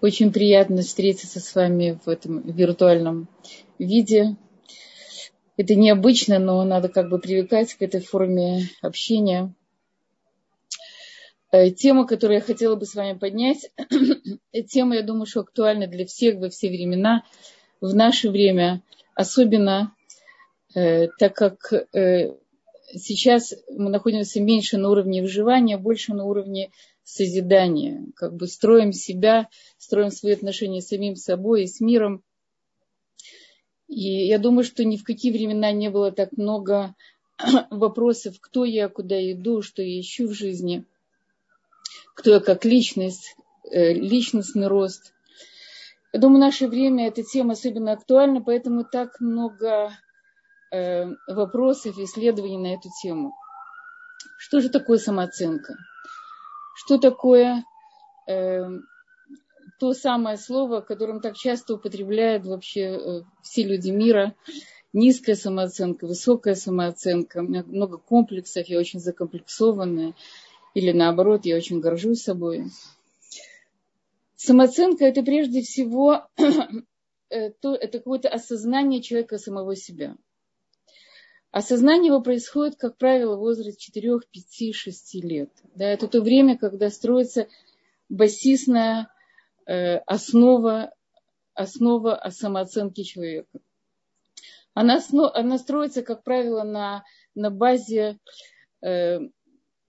Очень приятно встретиться с вами в этом виртуальном виде. Это необычно, но надо как бы привыкать к этой форме общения. Э, тема, которую я хотела бы с вами поднять, тема, я думаю, что актуальна для всех во все времена, в наше время, особенно э, так как э, сейчас мы находимся меньше на уровне выживания, больше на уровне созидания, как бы строим себя, строим свои отношения с самим собой и с миром. И я думаю, что ни в какие времена не было так много вопросов, кто я, куда иду, что я ищу в жизни, кто я как личность, э, личностный рост. Я думаю, в наше время эта тема особенно актуальна, поэтому так много э, вопросов, исследований на эту тему. Что же такое самооценка? Что такое э, то самое слово, которым так часто употребляют вообще э, все люди мира. Низкая самооценка, высокая самооценка. У меня много комплексов, я очень закомплексованная. Или наоборот, я очень горжусь собой. Самооценка – это прежде всего э, то, это какое-то осознание человека самого себя – Осознание его происходит, как правило, в возрасте 4, 5, 6 лет. Да, это то время, когда строится басисная э, основа, основа о самооценке человека. Она, она строится, как правило, на, на базе э,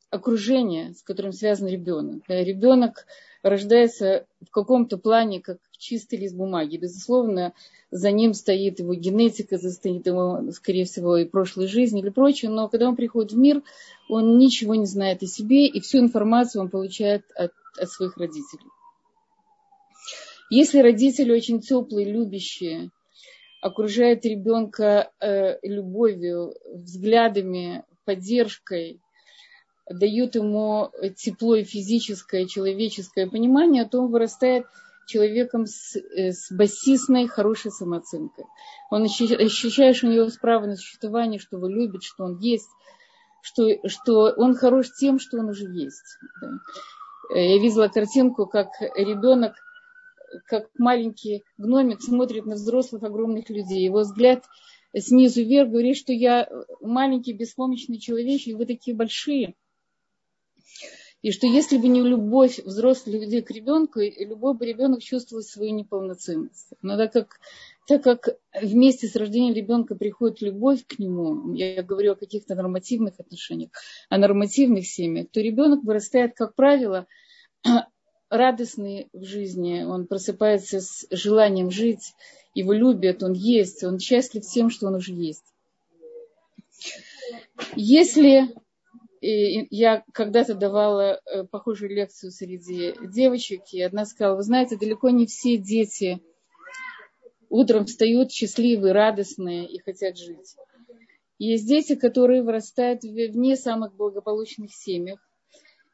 окружения, с которым связан ребенок. Ребенок рождается в каком-то плане как чистый лист бумаги. Безусловно, за ним стоит его генетика, стоит его, скорее всего, и прошлой жизни или прочее, но когда он приходит в мир, он ничего не знает о себе, и всю информацию он получает от, от своих родителей. Если родители очень теплые, любящие, окружают ребенка э, любовью, взглядами, поддержкой, дают ему тепло и физическое, человеческое понимание, то он вырастает человеком с, э, с басистной хорошей самооценкой. Он ощущает, что у него право на существование, что его любит, что он есть, что, что он хорош тем, что он уже есть. Э, я видела картинку, как ребенок, как маленький гномик смотрит на взрослых огромных людей. Его взгляд снизу вверх говорит, что я маленький беспомощный человечек, вы такие большие – и что если бы не любовь взрослых людей к ребенку, любой бы ребенок чувствовал свою неполноценность. Но так как, так как вместе с рождением ребенка приходит любовь к нему, я говорю о каких-то нормативных отношениях, о нормативных семьях, то ребенок вырастает, как правило, радостный в жизни, он просыпается с желанием жить, его любят, он есть, он счастлив тем, что он уже есть. Если и я когда-то давала э, похожую лекцию среди девочек, и одна сказала, вы знаете, далеко не все дети утром встают счастливые, радостные и хотят жить. Есть дети, которые вырастают вне самых благополучных семьях,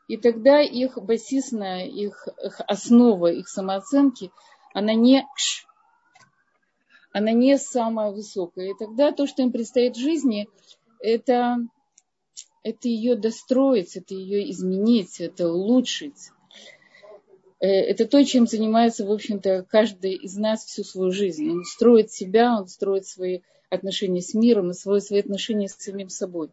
и тогда их басисная, их, их основа, их самооценки, она не она не самая высокая. И тогда то, что им предстоит в жизни, это это ее достроить, это ее изменить, это улучшить. Э, это то, чем занимается, в общем-то, каждый из нас всю свою жизнь. Он строит себя, он строит свои отношения с миром и свои, свои отношения с самим собой.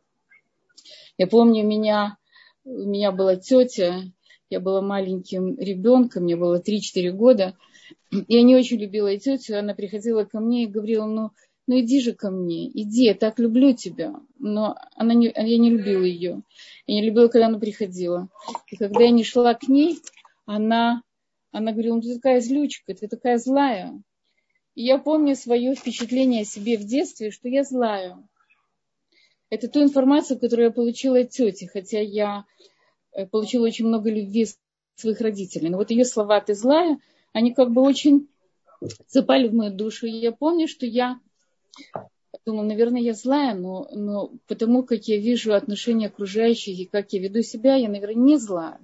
Я помню, у меня, у меня была тетя, я была маленьким ребенком, мне было 3-4 года. Я не очень любила тетю, она приходила ко мне и говорила, ну, ну иди же ко мне, иди, я так люблю тебя. Но она не, я не любила ее. Я не любила, когда она приходила. И когда я не шла к ней, она, она говорила, ну ты такая злючка, ты такая злая. И я помню свое впечатление о себе в детстве, что я злая. Это ту информацию, которую я получила от тети, хотя я э, получила очень много любви своих родителей. Но вот ее слова «ты злая», они как бы очень запали в мою душу. И я помню, что я думала, наверное, я злая, но, но потому как я вижу отношения окружающих и как я веду себя, я, наверное, не злая.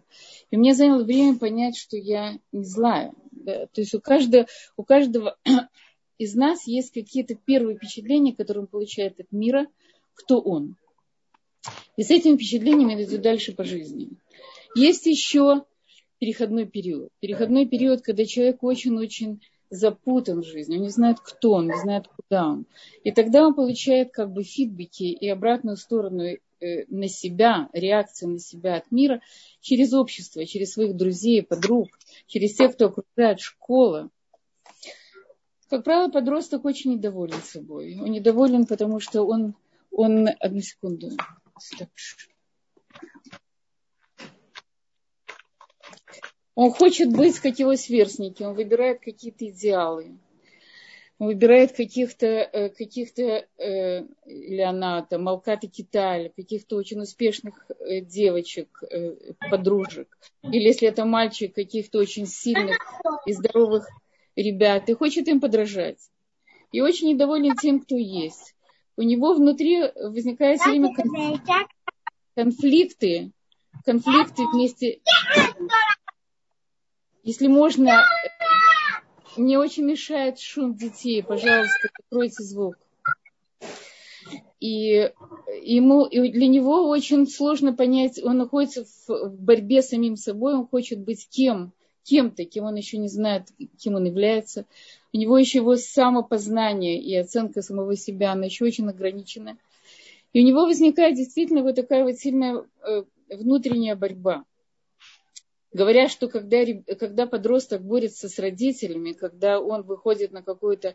И мне заняло время понять, что я не злая. Да? То есть у каждого, у каждого из нас есть какие-то первые впечатления, которые он получает от мира, кто он. И с этими впечатлениями идет дальше по жизни. Есть еще переходной период. Переходной период, когда человек очень-очень запутан в жизни, он не знает, кто он, не знает, куда он. И тогда он получает как бы фидбэки и обратную сторону э, на себя, реакцию на себя от мира через общество, через своих друзей, подруг, через тех, кто окружает школа. Как правило, подросток очень недоволен собой. Он недоволен, потому что он, он одну секунду. Он хочет быть, как его сверстники, он выбирает какие-то идеалы. Он выбирает каких-то, э, каких-то э, Леоната, Малката Киталя, каких-то очень успешных э, девочек, э, подружек. Или если это мальчик, каких-то очень сильных и здоровых ребят. И хочет им подражать. И очень недоволен тем, кто есть. У него внутри возникает все время конфликты, конфликты вместе если можно, мне очень мешает шум детей. Пожалуйста, закройте звук. И ему, и для него очень сложно понять, он находится в, борьбе с самим собой, он хочет быть кем, кем-то, кем он еще не знает, кем он является. У него еще его самопознание и оценка самого себя, она еще очень ограничена. И у него возникает действительно вот такая вот сильная э, внутренняя борьба. Говорят, что когда, когда подросток борется с родителями, когда он выходит на какую-то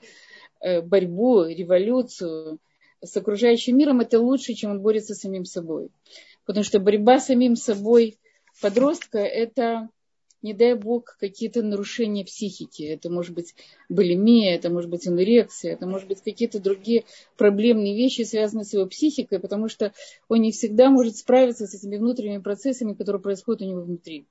э, борьбу, революцию с окружающим миром, это лучше, чем он борется с самим собой. Потому что борьба с самим собой подростка – это, не дай бог, какие-то нарушения психики. Это может быть булимия, это может быть анорексия, это может быть какие-то другие проблемные вещи, связанные с его психикой, потому что он не всегда может справиться с этими внутренними процессами, которые происходят у него внутри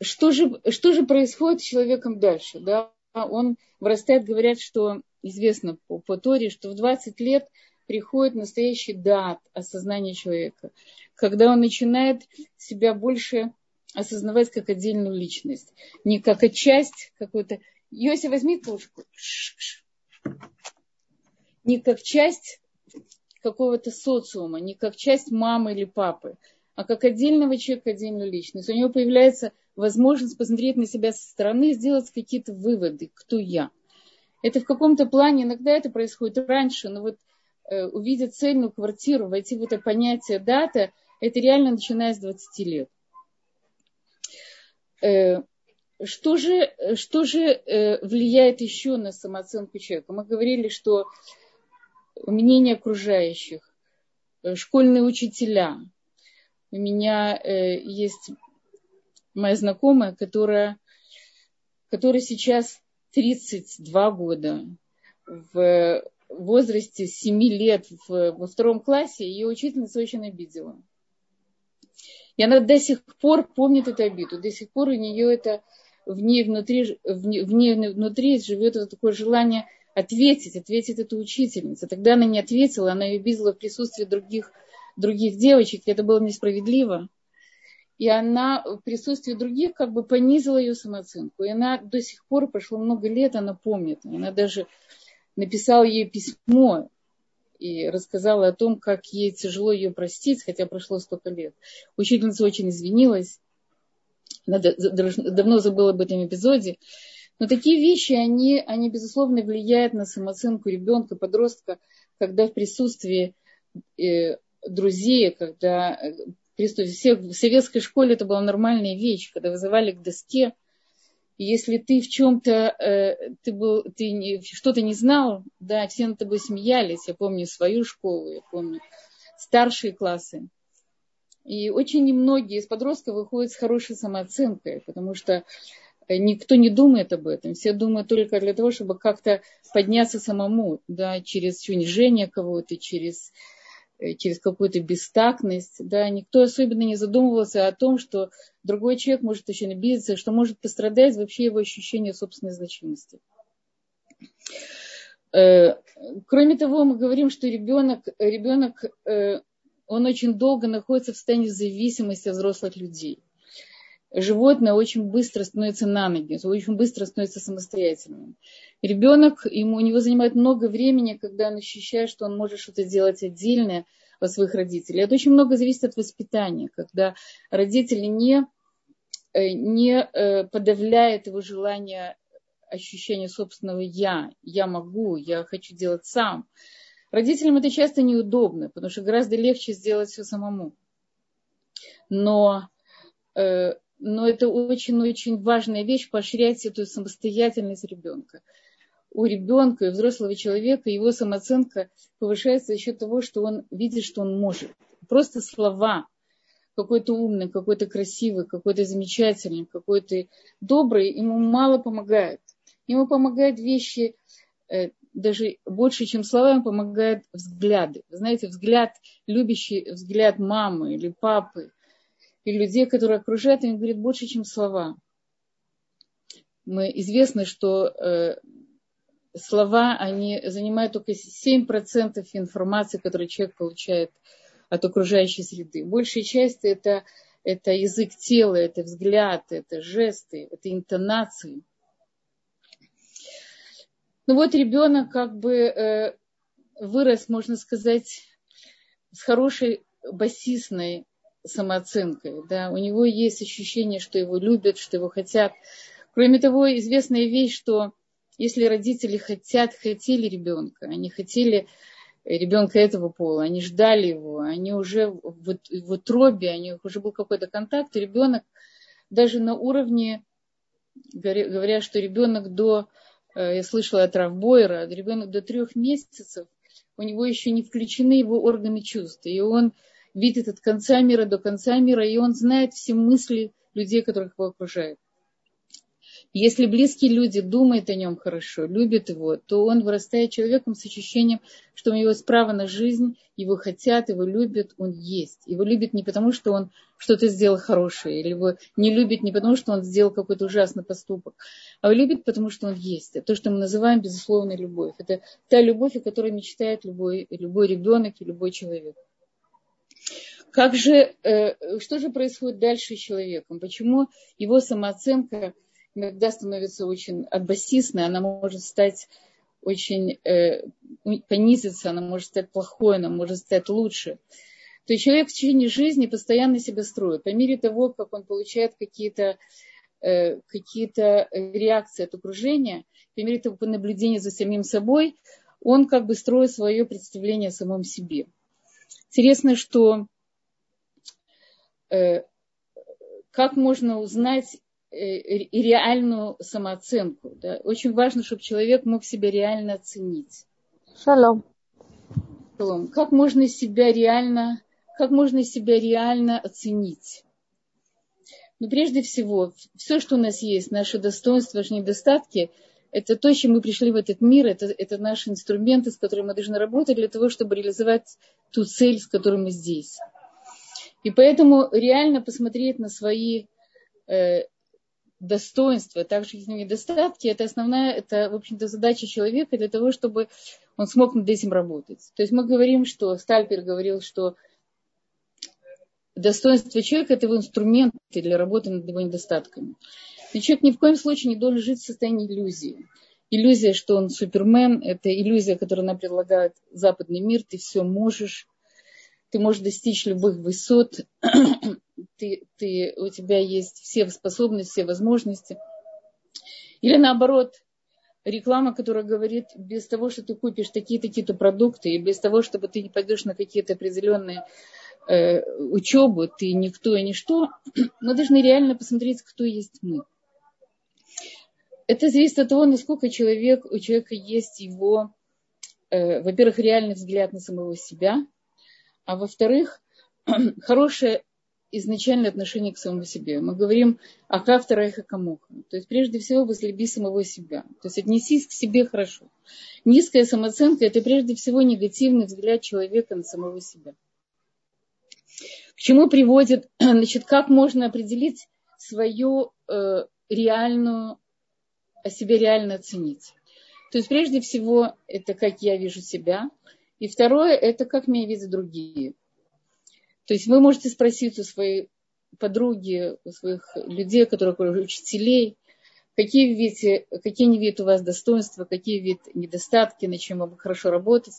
что же, что же происходит с человеком дальше? Да? Он вырастает, говорят, что известно по, по Торе, что в 20 лет приходит настоящий дат осознания человека, когда он начинает себя больше осознавать как отдельную личность, не как часть какой-то. Йося, возьми кружку. Не как часть какого-то социума, не как часть мамы или папы, а как отдельного человека, отдельную личность. У него появляется возможность посмотреть на себя со стороны сделать какие-то выводы, кто я. Это в каком-то плане, иногда это происходит раньше, но вот э, увидеть цельную квартиру, войти в это понятие дата, это реально начиная с 20 лет. Э, что же, что же э, влияет еще на самооценку человека? Мы говорили, что мнение окружающих, э, школьные учителя. У меня э, есть моя знакомая, которая, которая сейчас 32 года, в возрасте 7 лет в, во втором классе, ее учительница очень обидела. И она до сих пор помнит эту обиду, до сих пор у нее это в ней внутри, в ней, в ней внутри живет это такое желание ответить, ответить эту учительницу. Тогда она не ответила, она ее обидела в присутствии других, других девочек, и это было несправедливо и она в присутствии других как бы понизила ее самооценку. И она до сих пор, прошло много лет, она помнит. Она даже написала ей письмо и рассказала о том, как ей тяжело ее простить, хотя прошло столько лет. Учительница очень извинилась. Она давно забыла об этом эпизоде. Но такие вещи, они, они безусловно влияют на самооценку ребенка, подростка, когда в присутствии э, друзей, когда всех, в советской школе это была нормальная вещь, когда вызывали к доске. Если ты в чем-то, э, ты, был, ты не, что-то не знал, да, все над тобой смеялись. Я помню свою школу, я помню старшие классы. И очень немногие из подростков выходят с хорошей самооценкой, потому что никто не думает об этом. Все думают только для того, чтобы как-то подняться самому, да, через унижение кого-то, через Э, через какую-то бестактность, да, никто особенно не задумывался о том, что другой человек может очень обидеться, что может пострадать вообще его ощущение собственной значимости. Э, кроме того, мы говорим, что ребенок, ребенок э, он очень долго находится в состоянии зависимости от взрослых людей животное очень быстро становится на ноги, очень быстро становится самостоятельным. Ребенок, ему, у него занимает много времени, когда он ощущает, что он может что-то сделать отдельное, во своих родителей. Это очень много зависит от воспитания, когда родители не, э, не э, подавляют его желание ощущения собственного «я», «я могу», «я хочу делать сам». Родителям это часто неудобно, потому что гораздо легче сделать все самому. Но, э, но это очень-очень важная вещь, поощрять эту самостоятельность ребенка у ребенка и взрослого человека его самооценка повышается за счет того, что он видит, что он может. Просто слова, какой-то умный, какой-то красивый, какой-то замечательный, какой-то добрый, ему мало помогает. Ему помогают вещи, э, даже больше, чем слова, ему помогают взгляды. Знаете, взгляд, любящий взгляд мамы или папы, и людей, которые окружают, им говорит больше, чем слова. Мы известно, что э, слова, они занимают только 7% информации, которую человек получает от окружающей среды. Большая часть это, это язык тела, это взгляд, это жесты, это интонации. Ну вот ребенок как бы э, вырос, можно сказать, с хорошей басистной самооценкой. Да? У него есть ощущение, что его любят, что его хотят. Кроме того, известная вещь, что если родители хотят, хотели ребенка, они хотели ребенка этого пола, они ждали его, они уже в, в утробе, у них уже был какой-то контакт, и ребенок даже на уровне, говоря, что ребенок до, э, я слышала от Равбойера, ребенок до трех месяцев, у него еще не включены его органы чувств, и он видит от конца мира до конца мира, и он знает все мысли людей, которых его окружают. Если близкие люди думают о нем хорошо, любят его, то он вырастает человеком с ощущением, что у него есть право на жизнь, его хотят, его любят, он есть. Его любят не потому, что он что-то сделал хорошее, или его не любят не потому, что он сделал какой-то ужасный поступок, а любят, потому что он есть. Это то, что мы называем безусловной любовь. Это та любовь, о которой мечтает любой, любой ребенок и любой человек. Как же, э, что же происходит дальше с человеком? Почему его самооценка – иногда становится очень отбасисной, она может стать очень э, понизиться, она может стать плохой, она может стать лучше. То есть человек в течение жизни постоянно себя строит. По мере того, как он получает какие-то э, какие реакции от окружения, по мере того, по наблюдению за самим собой, он как бы строит свое представление о самом себе. Интересно, что э, как можно узнать Э, реальную самооценку. Да. Очень важно, чтобы человек мог себя реально оценить. Шалом. Шалом. Как можно себя реально, как можно себя реально оценить? Ну, прежде всего, все, что у нас есть, наши достоинства, наши недостатки, это то, чем мы пришли в этот мир, это, это наши инструменты, с которыми мы должны работать для того, чтобы реализовать ту цель, с которой мы здесь. И поэтому реально посмотреть на свои э, достоинства, также есть недостатки, это основная, это, в общем-то, задача человека для того, чтобы он смог над этим работать. То есть мы говорим, что Стальпер говорил, что достоинство человека – это его инструменты для работы над его недостатками. И человек ни в коем случае не должен жить в состоянии иллюзии. Иллюзия, что он супермен, это иллюзия, которую нам предлагает западный мир, ты все можешь, ты можешь достичь любых высот, ты, ты, у тебя есть все способности, все возможности. Или наоборот, реклама, которая говорит, без того, что ты купишь такие-такие-то продукты, и без того, чтобы ты не пойдешь на какие-то определенные э, учебу, ты никто и ничто, мы должны реально посмотреть, кто есть мы. Это зависит от того, насколько человек, у человека есть его, э, во-первых, реальный взгляд на самого себя, а во-вторых, хорошее изначальное отношение к самому себе. Мы говорим о кавтора и хакамуха. То есть прежде всего возлюби самого себя. То есть отнесись к себе хорошо. Низкая самооценка – это прежде всего негативный взгляд человека на самого себя. К чему приводит, значит, как можно определить свою э, реальную, о себе реально оценить. То есть прежде всего это как я вижу себя. И второе – это как меня видят другие. То есть вы можете спросить у своей подруги, у своих людей, которые учителей, какие, видите, какие не видят у вас достоинства, какие видят недостатки, на чем вам хорошо работать.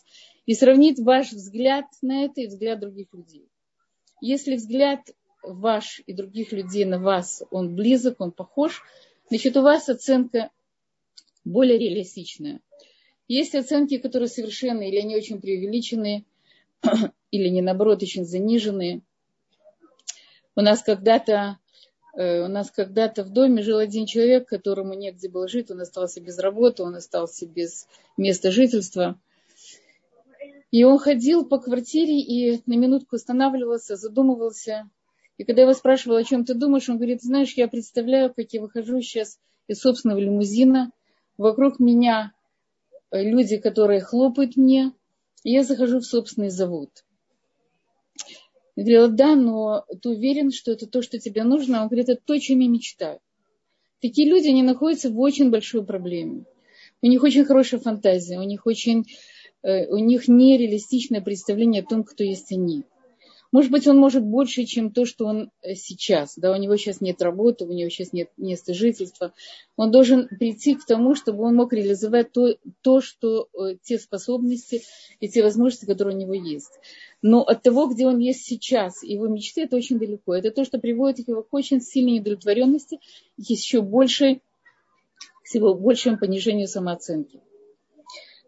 и сравнить ваш взгляд на это и взгляд других людей. Если взгляд ваш и других людей на вас, он близок, он похож, значит, у вас оценка более реалистичная. Есть оценки, которые совершенные или они очень преувеличенные, или не наоборот очень заниженные. У нас когда-то э, у нас когда-то в доме жил один человек, которому негде было жить, он остался без работы, он остался без места жительства. И он ходил по квартире и на минутку останавливался, задумывался. И когда я его спрашивала, о чем ты думаешь, он говорит, знаешь, я представляю, как я выхожу сейчас из собственного лимузина, вокруг меня э, люди, которые хлопают мне, и я захожу в собственный завод. Я говорила, да, но ты уверен, что это то, что тебе нужно? Он говорит, это то, чем я мечтаю. Такие люди, они находятся в очень большой проблеме. У них очень хорошая фантазия, у них очень, э, у них нереалистичное представление о том, кто есть они. Может быть, он может больше, чем то, что он э, сейчас. Да, у него сейчас нет работы, у него сейчас нет места жительства. Он должен прийти к тому, чтобы он мог реализовать то, то что, э, те способности и те возможности, которые у него есть. Но от того, где он есть сейчас, его мечты, это очень далеко. Это то, что приводит его к очень сильной недовлетворенности еще большей, всего большему понижению самооценки.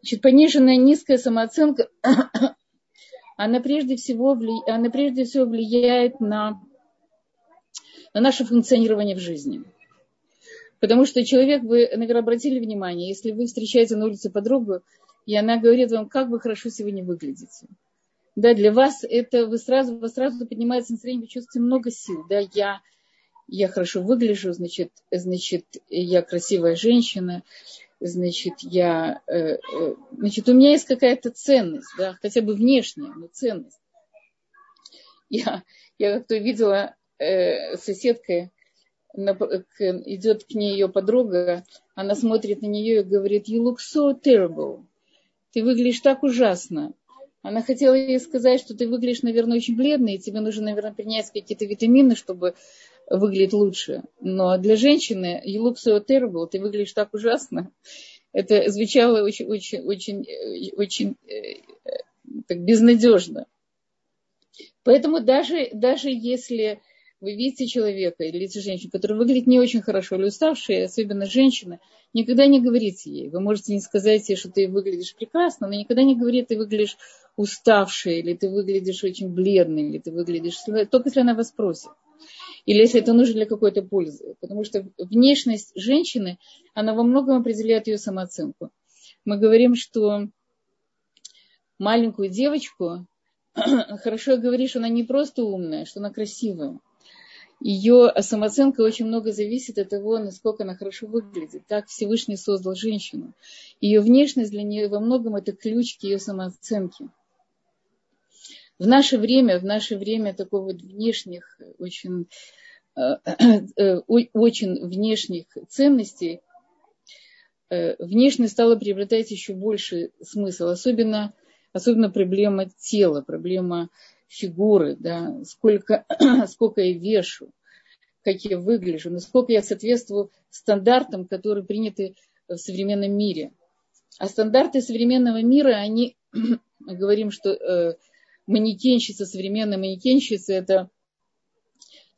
Значит, пониженная низкая самооценка она прежде всего, вли... она прежде всего влияет на, на наше функционирование в жизни. Потому что человек, вы, наверное, обратили внимание, если вы встречаете на улице подругу, и она говорит вам, как вы хорошо сегодня выглядите. Да, для вас это вы сразу, вы сразу поднимается настроение, вы чувствуете много сил. Да, я, я хорошо выгляжу, значит, значит, я красивая женщина, значит, я, э, э, значит, у меня есть какая-то ценность, да, хотя бы внешняя, но ценность. Я, я как-то видела э, соседка, идет к ней ее подруга, она смотрит на нее и говорит, you look so terrible. Ты выглядишь так ужасно. Она хотела ей сказать, что ты выглядишь, наверное, очень бледной, и тебе нужно, наверное, принять какие-то витамины, чтобы выглядеть лучше. Но для женщины you look so terrible, ты выглядишь так ужасно. Это звучало очень, очень, очень, очень э, так безнадежно. Поэтому даже, даже если вы видите человека или видите женщину, которая выглядит не очень хорошо или уставшая, особенно женщина, никогда не говорите ей. Вы можете не сказать ей, что ты выглядишь прекрасно, но никогда не говорите, ты выглядишь уставшей, или ты выглядишь очень бледной, или ты выглядишь... Только если она вас просит или если это нужно для какой-то пользы. Потому что внешность женщины, она во многом определяет ее самооценку. Мы говорим, что маленькую девочку хорошо говоришь, она не просто умная, что она красивая. Ее самооценка очень много зависит от того, насколько она хорошо выглядит. Так Всевышний создал женщину. Ее внешность для нее во многом это ключ к ее самооценке в наше время, в наше время такого вот внешних, очень, э, э, очень внешних ценностей, э, внешность стала приобретать еще больше смысл, особенно, особенно проблема тела, проблема фигуры, да, сколько, сколько я вешу, как я выгляжу, насколько я соответствую стандартам, которые приняты в современном мире. А стандарты современного мира, они, говорим, что манекенщица, современная манекенщица, это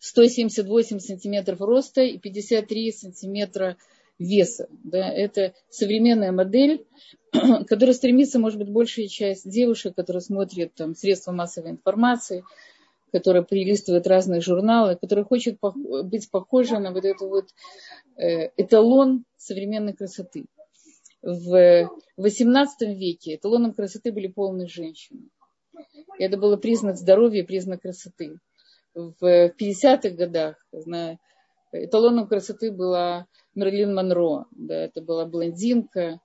178 сантиметров роста и 53 сантиметра веса. Да, это современная модель, которая стремится, может быть, большая часть девушек, которые смотрят там, средства массовой информации, которые перелистывают разные журналы, которые хочет быть похожа на вот этот вот э, эталон современной красоты. В XVIII веке эталоном красоты были полные женщины. Это было признак здоровья, признак красоты. В 50-х годах, знаю, эталоном красоты была Мерлин Монро. Да, это была блондинка,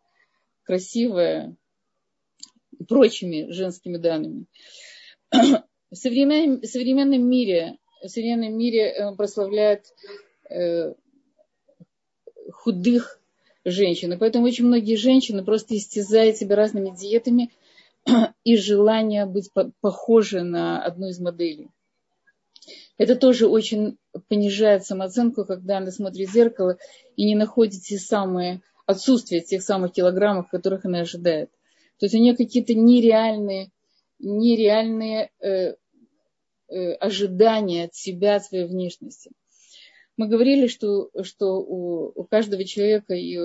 красивая, и прочими женскими данными. В современном, в современном мире, в современном мире э, прославляют э, худых женщин. И поэтому очень многие женщины просто истязают себя разными диетами – и желание быть похожей на одну из моделей. Это тоже очень понижает самооценку, когда она смотрит в зеркало и не находит те самые отсутствие тех самых килограммов, которых она ожидает. То есть у нее какие-то нереальные, нереальные э, э, ожидания от себя, от своей внешности. Мы говорили, что, что у, у каждого человека и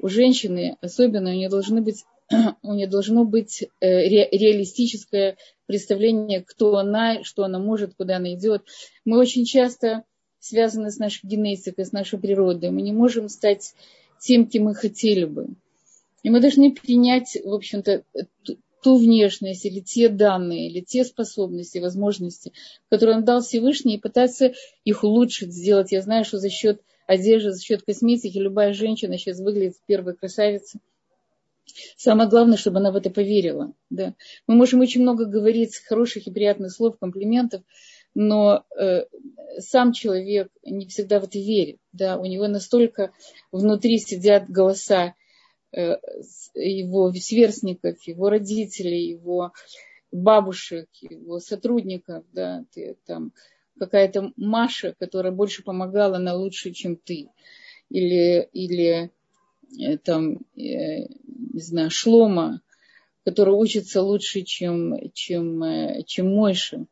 у женщины особенно у нее должны быть у нее должно быть э, ре, реалистическое представление, кто она, что она может, куда она идет. Мы очень часто связаны с нашей генетикой, с нашей природой. Мы не можем стать тем, кем мы хотели бы. И мы должны принять, в общем-то, ту внешность или те данные, или те способности, возможности, которые он дал Всевышний, и пытаться их улучшить, сделать. Я знаю, что за счет одежды, за счет косметики любая женщина сейчас выглядит первой красавицей. Самое главное, чтобы она в это поверила. Да. Мы можем очень много говорить хороших и приятных слов, комплиментов, но э, сам человек не всегда в это верит. Да. У него настолько внутри сидят голоса э, его сверстников, его родителей, его бабушек, его сотрудников, да, ты, там какая-то Маша, которая больше помогала, она лучше, чем ты. Или, или там, э, не знаю, Шлома, который учится лучше, чем, чем, э, чем Мойша.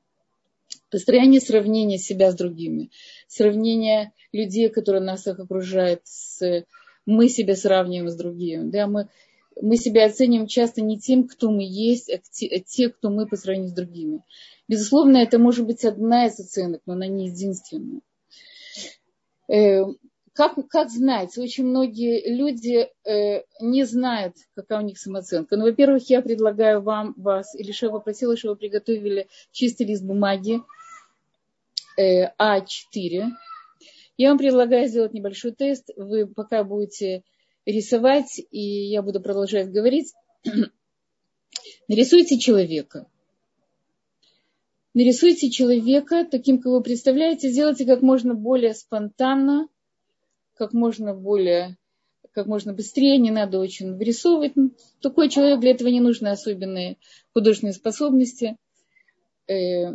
Построение сравнения себя с другими, сравнение людей, которые нас окружают, с, мы себя сравниваем с другими. Да, мы, мы себя оцениваем часто не тем, кто мы есть, а те, а те, кто мы по сравнению с другими. Безусловно, это может быть одна из оценок, но она не единственная как, как знать? Очень многие люди э, не знают, какая у них самооценка. Ну, во-первых, я предлагаю вам, вас, или что я попросила, чтобы вы приготовили чистый лист бумаги э, А4. Я вам предлагаю сделать небольшой тест. Вы пока будете рисовать, и я буду продолжать говорить. Нарисуйте человека. Нарисуйте человека таким, как вы представляете. Сделайте как можно более спонтанно, как можно более, как можно быстрее, не надо очень вырисовывать. Такой человек, для этого не нужны особенные художественные способности. Э,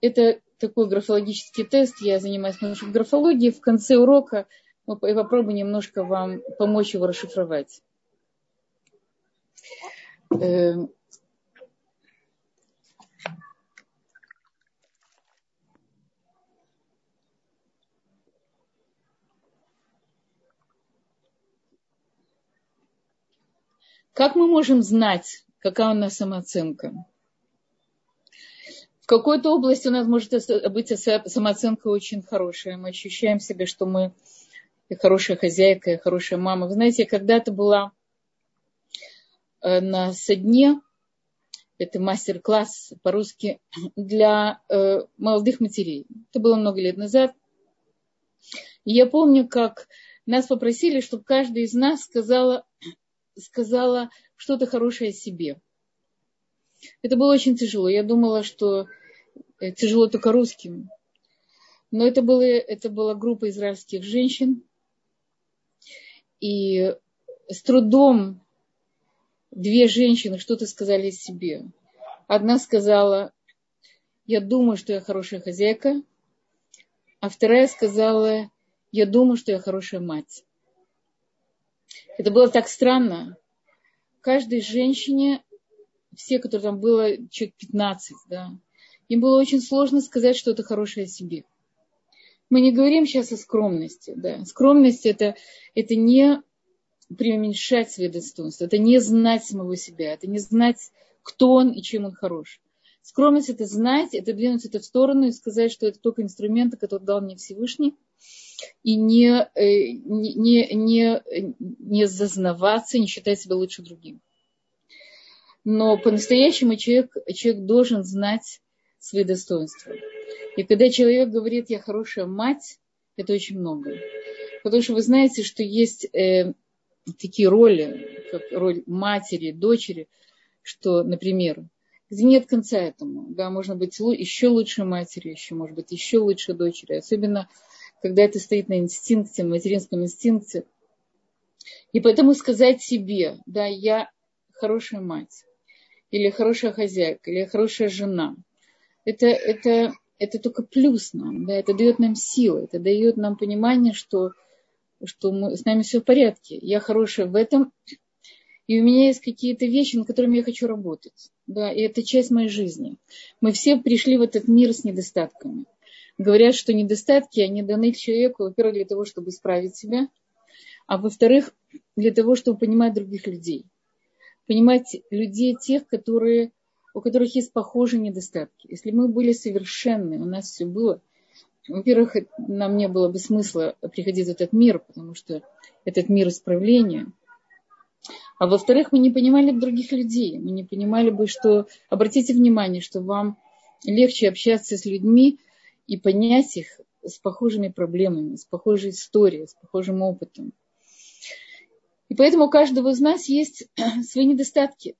это такой графологический тест, я занимаюсь немножко графологией. В конце урока я попробую немножко вам помочь его расшифровать. Как мы можем знать, какая у нас самооценка? В какой-то области у нас может быть самооценка очень хорошая. Мы ощущаем себя, что мы хорошая хозяйка, хорошая мама. Вы знаете, я когда-то была э, на садне, это мастер-класс по-русски для э, молодых матерей. Это было много лет назад. И я помню, как нас попросили, чтобы каждая из нас сказала сказала что-то хорошее о себе. Это было очень тяжело. Я думала, что э, тяжело только русским. Но это, было, это была группа израильских женщин. И с трудом две женщины что-то сказали о себе. Одна сказала, я думаю, что я хорошая хозяйка. А вторая сказала, я думаю, что я хорошая мать. Это было так странно. Каждой женщине, все, которые там было, человек 15, да, им было очень сложно сказать что-то хорошее о себе. Мы не говорим сейчас о скромности. Да. Скромность это, это не преуменьшать свои достоинства, это не знать самого себя, это не знать, кто он и чем он хорош. Скромность это знать, это двинуть это в сторону и сказать, что это только инструменты, которые дал мне Всевышний – и не, э, не, не, не зазнаваться, не считать себя лучше другим. Но по-настоящему человек, человек должен знать свои достоинства. И когда человек говорит, я хорошая мать, это очень много. Потому что вы знаете, что есть э, такие роли, как роль матери, дочери, что, например, где нет конца этому. Да, можно быть еще лучше матери, еще, может быть, еще лучше дочери. Особенно когда это стоит на инстинкте, материнском инстинкте. И поэтому сказать себе, да, я хорошая мать, или хорошая хозяйка, или хорошая жена, это, это, это только плюс нам, да, это дает нам силы, это дает нам понимание, что, что мы, с нами все в порядке. Я хорошая в этом, и у меня есть какие-то вещи, над которыми я хочу работать. Да, и это часть моей жизни. Мы все пришли в этот мир с недостатками. Говорят, что недостатки, они даны человеку, во-первых, для того, чтобы исправить себя, а во-вторых, для того, чтобы понимать других людей. Понимать людей тех, которые, у которых есть похожие недостатки. Если мы были совершенны, у нас все было, во-первых, нам не было бы смысла приходить в этот мир, потому что этот мир исправления. А во-вторых, мы не понимали бы других людей. Мы не понимали бы, что... Обратите внимание, что вам легче общаться с людьми и понять их с похожими проблемами, с похожей историей, с похожим опытом. И поэтому у каждого из нас есть свои недостатки.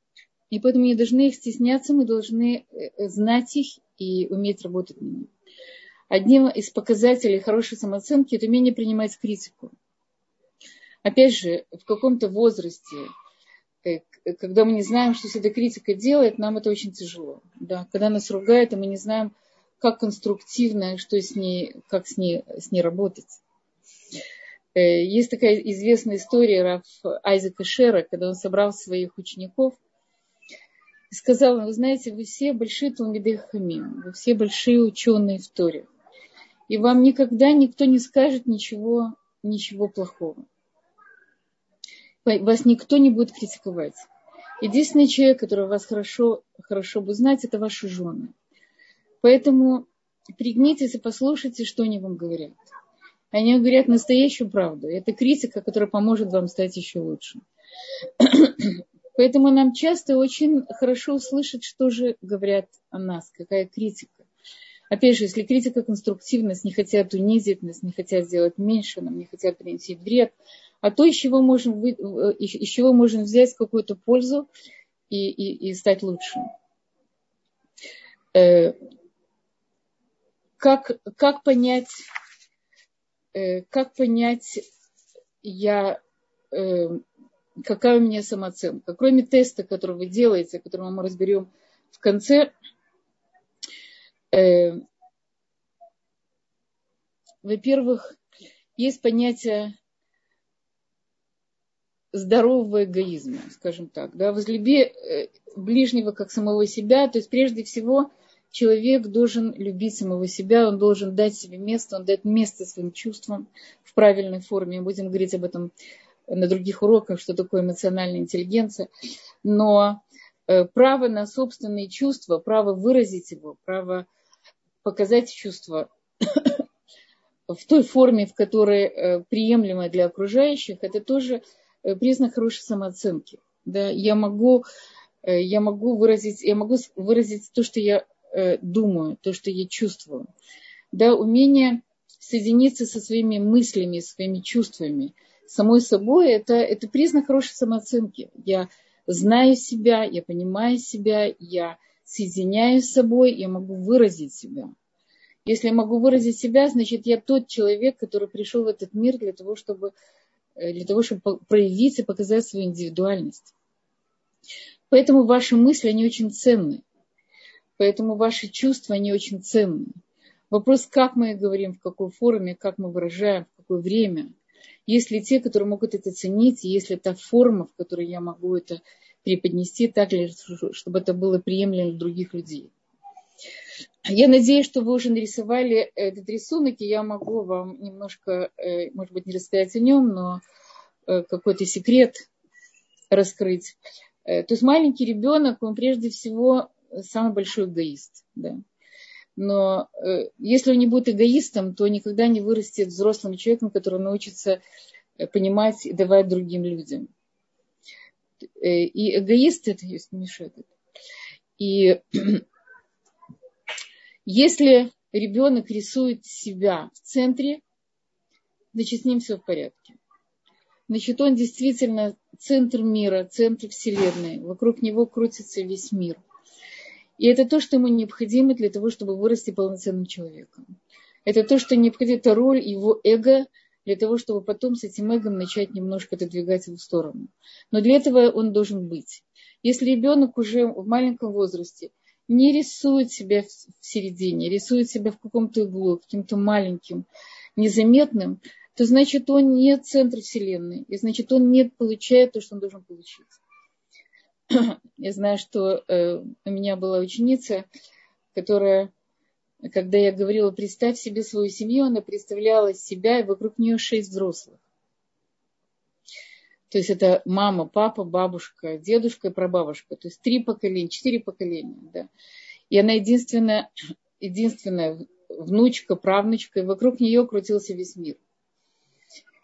И поэтому не должны их стесняться, мы должны э, знать их и уметь работать ними. Одним из показателей хорошей самооценки – это умение принимать критику. Опять же, в каком-то возрасте, э, когда мы не знаем, что с этой критикой делать, нам это очень тяжело. Да? Когда нас ругают, и мы не знаем, как конструктивно, что с ней, как с ней, с ней работать. Э, есть такая известная история Раф Айзека Шера, когда он собрал своих учеников и сказал, вы знаете, вы все большие Талмидей Хамим, вы все большие ученые в Торе. И вам никогда никто не скажет ничего, ничего плохого. Вас никто не будет критиковать. Единственный человек, который вас хорошо, хорошо бы знать, это ваши жены. Поэтому пригнитесь и послушайте, что они вам говорят. Они говорят настоящую правду. Это критика, которая поможет вам стать еще лучше. Поэтому нам часто очень хорошо услышать, что же говорят о нас, какая критика. Опять же, если критика конструктивность, не хотят унизить нас, не хотят сделать меньше, нам не хотят принести вред, а то, из чего можем, из чего можем взять какую-то пользу и, и, и стать лучше. Э, как, как понять, Э, как понять, я, э, какая у меня самооценка. Кроме теста, который вы делаете, который мы разберем в конце, э, во-первых, есть понятие здорового эгоизма, скажем так. Да, возлюби ближнего как самого себя. То есть прежде всего человек должен любить самого себя, он должен дать себе место, он дает место своим чувствам в правильной форме. Мы будем говорить об этом на других уроках, что такое эмоциональная интеллигенция. Но э, право на собственные чувства, право выразить его, право показать чувства в той форме, в которой э, приемлемо для окружающих, это тоже э, признак хорошей самооценки. Да, я могу, я могу выразить, я могу выразить то, что я Э, думаю, то, что я чувствую. Да, умение соединиться со своими мыслями, своими чувствами, самой собой, это, это признак хорошей самооценки. Я знаю себя, я понимаю себя, я соединяюсь с собой, я могу выразить себя. Если я могу выразить себя, значит, я тот человек, который пришел в этот мир для того, чтобы, э, для того, чтобы проявить и показать свою индивидуальность. Поэтому ваши мысли, они очень ценны. Поэтому ваши чувства, они очень ценны. Вопрос, как мы говорим, в какой форме, как мы выражаем, в какое время. Есть ли те, которые могут это ценить, есть ли та форма, в которой я могу это преподнести так, чтобы это было приемлемо для других людей. Я надеюсь, что вы уже нарисовали этот рисунок, и я могу вам немножко, э, может быть, не рассказать о нем, но э, какой-то секрет раскрыть. Э, то есть маленький ребенок, он прежде всего самый большой эгоист. Да. Но э, если он не будет эгоистом, то никогда не вырастет взрослым человеком, который научится э, понимать и давать другим людям. Э, и эгоист это есть мешает. И если ребенок рисует себя в центре, значит, с ним все в порядке. Значит, он действительно центр мира, центр Вселенной. Вокруг него крутится весь мир – и это то, что ему необходимо для того, чтобы вырасти полноценным человеком. Это то, что необходимо, это роль его эго для того, чтобы потом с этим эгом начать немножко отодвигать его в сторону. Но для этого он должен быть. Если ребенок уже в маленьком возрасте не рисует себя в середине, рисует себя в каком-то углу, каким-то маленьким, незаметным, то значит он не центр Вселенной, и значит он не получает то, что он должен получить. Я знаю, что э, у меня была ученица, которая, когда я говорила, представь себе свою семью, она представляла себя, и вокруг нее шесть взрослых. То есть это мама, папа, бабушка, дедушка и прабабушка. То есть три поколения, четыре поколения. Да. И она единственная, единственная внучка, правнучка, и вокруг нее крутился весь мир.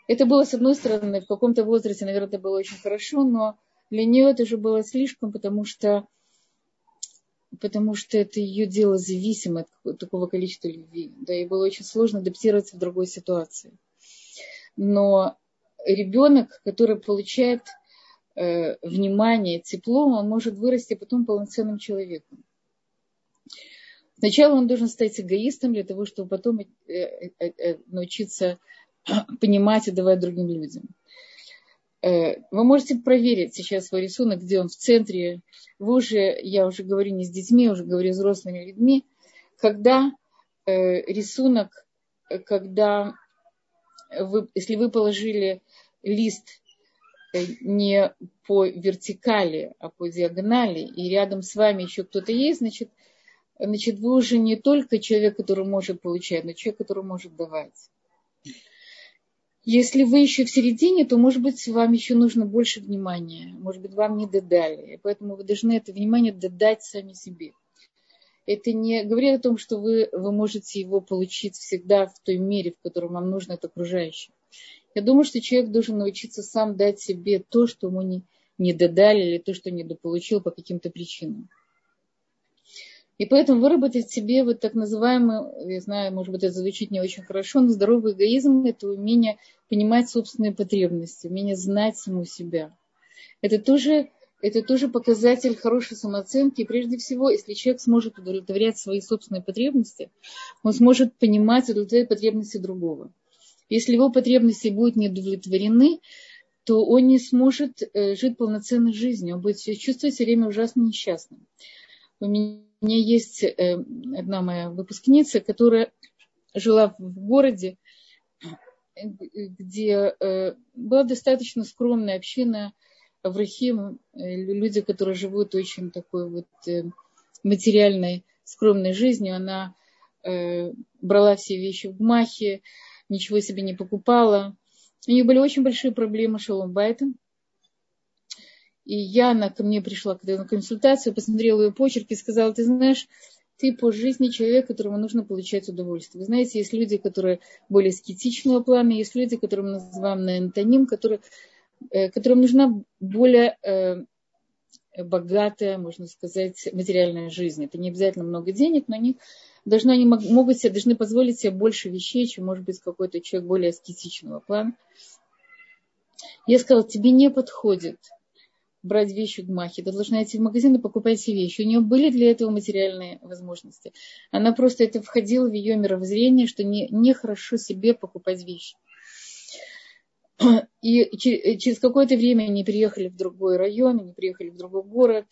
Это было, с одной стороны, в каком-то возрасте, наверное, это было очень хорошо, но для нее это же было слишком, потому что, потому что это ее дело зависимо от такого количества любви. Да, и было очень сложно адаптироваться в другой ситуации. Но ребенок, который получает э, внимание, тепло, он может вырасти потом полноценным человеком. Сначала он должен стать эгоистом для того, чтобы потом э, э, э, научиться понимать и давать другим людям. Вы можете проверить сейчас свой рисунок, где он в центре. Вы уже, я уже говорю не с детьми, уже говорю с взрослыми людьми, когда рисунок, когда вы, если вы положили лист не по вертикали, а по диагонали, и рядом с вами еще кто-то есть, значит, значит, вы уже не только человек, который может получать, но человек, который может давать. Если вы еще в середине, то, может быть, вам еще нужно больше внимания. Может быть, вам не додали. Поэтому вы должны это внимание додать сами себе. Это не говорит о том, что вы, вы можете его получить всегда в той мере, в которой вам нужно от окружающих. Я думаю, что человек должен научиться сам дать себе то, что ему не, не додали, или то, что недополучил по каким-то причинам. И поэтому выработать в себе вот так называемый, я знаю, может быть, это звучит не очень хорошо, но здоровый эгоизм – это умение понимать собственные потребности, умение знать саму себя. Это тоже, это тоже показатель хорошей самооценки. И прежде всего, если человек сможет удовлетворять свои собственные потребности, он сможет понимать удовлетворять потребности другого. Если его потребности будут не удовлетворены, то он не сможет э, жить полноценной жизнью, он будет чувствовать все время ужасно несчастным. У меня у меня есть э, одна моя выпускница, которая жила в городе, где э, была достаточно скромная община Аврахим, э, люди, которые живут очень такой вот материальной, скромной жизнью. Она брала все вещи в гмахе, ничего себе не покупала. У нее были очень большие проблемы с шаломбайтом. И Яна ко мне пришла когда на консультацию, посмотрела ее почерк и сказала, ты знаешь, ты по жизни человек, которому нужно получать удовольствие. Вы знаете, есть люди, которые более скетичного плана, есть люди, которые мы называем на антоним, которые, э, которым нужна более э, богатая, можно сказать, материальная жизнь. Это не обязательно много денег, но они должны, они могут себе, должны позволить себе больше вещей, чем может быть какой-то человек более аскетичного плана. Я сказала, тебе не подходит брать вещи в гмахе. Ты должна идти в магазин и покупать вещи. У нее были для этого материальные возможности. Она просто это входила в ее мировоззрение, что не, нехорошо себе покупать вещи. И через какое-то время они переехали в другой район, они приехали в другой город.